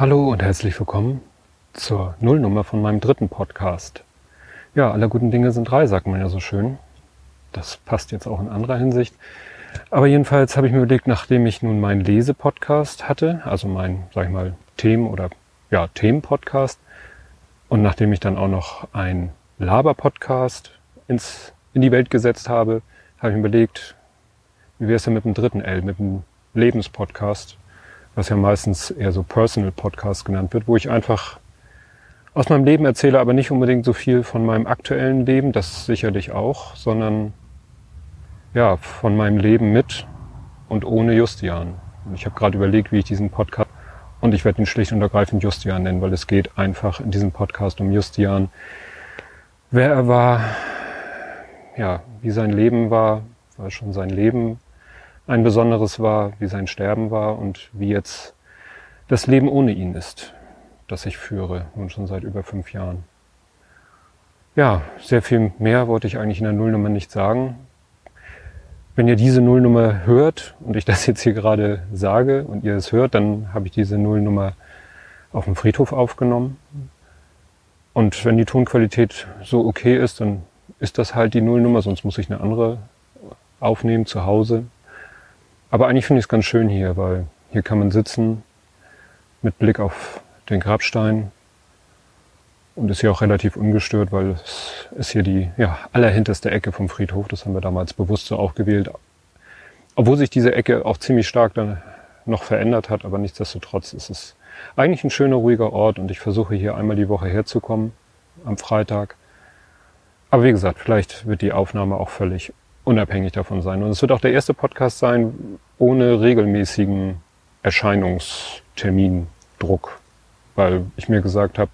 Hallo und herzlich willkommen zur Nullnummer von meinem dritten Podcast. Ja, aller guten Dinge sind drei, sagt man ja so schön. Das passt jetzt auch in anderer Hinsicht. Aber jedenfalls habe ich mir überlegt, nachdem ich nun meinen Lese-Podcast hatte, also mein, sag ich mal, Themen- oder ja, Themen-Podcast, und nachdem ich dann auch noch ein Laber-Podcast ins, in die Welt gesetzt habe, habe ich mir überlegt, wie wäre es denn mit dem dritten L, mit dem Lebenspodcast, was ja meistens eher so Personal Podcast genannt wird, wo ich einfach aus meinem Leben erzähle, aber nicht unbedingt so viel von meinem aktuellen Leben, das sicherlich auch, sondern ja, von meinem Leben mit und ohne Justian. Und ich habe gerade überlegt, wie ich diesen Podcast und ich werde ihn schlicht und ergreifend Justian nennen, weil es geht einfach in diesem Podcast um Justian, wer er war, ja, wie sein Leben war, weil schon sein Leben ein besonderes war, wie sein Sterben war und wie jetzt das Leben ohne ihn ist, das ich führe, nun schon seit über fünf Jahren. Ja, sehr viel mehr wollte ich eigentlich in der Nullnummer nicht sagen. Wenn ihr diese Nullnummer hört und ich das jetzt hier gerade sage und ihr es hört, dann habe ich diese Nullnummer auf dem Friedhof aufgenommen. Und wenn die Tonqualität so okay ist, dann ist das halt die Nullnummer, sonst muss ich eine andere aufnehmen zu Hause. Aber eigentlich finde ich es ganz schön hier, weil hier kann man sitzen mit Blick auf den Grabstein und ist hier auch relativ ungestört, weil es ist hier die ja, allerhinterste Ecke vom Friedhof. Das haben wir damals bewusst so auch gewählt. Obwohl sich diese Ecke auch ziemlich stark dann noch verändert hat, aber nichtsdestotrotz ist es eigentlich ein schöner, ruhiger Ort und ich versuche hier einmal die Woche herzukommen am Freitag. Aber wie gesagt, vielleicht wird die Aufnahme auch völlig unabhängig davon sein. Und es wird auch der erste Podcast sein ohne regelmäßigen Erscheinungstermindruck, weil ich mir gesagt habe,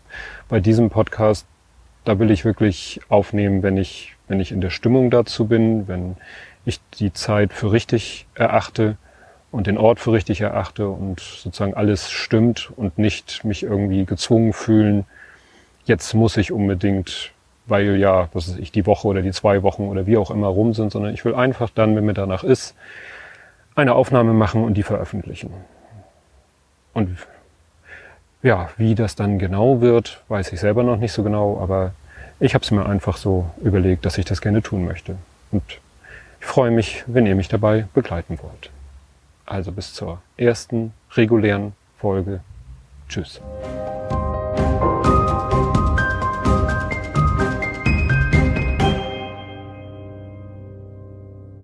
bei diesem Podcast, da will ich wirklich aufnehmen, wenn ich, wenn ich in der Stimmung dazu bin, wenn ich die Zeit für richtig erachte und den Ort für richtig erachte und sozusagen alles stimmt und nicht mich irgendwie gezwungen fühlen, jetzt muss ich unbedingt weil ja, was ist ich, die Woche oder die zwei Wochen oder wie auch immer rum sind, sondern ich will einfach dann, wenn mir danach ist, eine Aufnahme machen und die veröffentlichen. Und ja, wie das dann genau wird, weiß ich selber noch nicht so genau, aber ich habe es mir einfach so überlegt, dass ich das gerne tun möchte. Und ich freue mich, wenn ihr mich dabei begleiten wollt. Also bis zur ersten regulären Folge. Tschüss.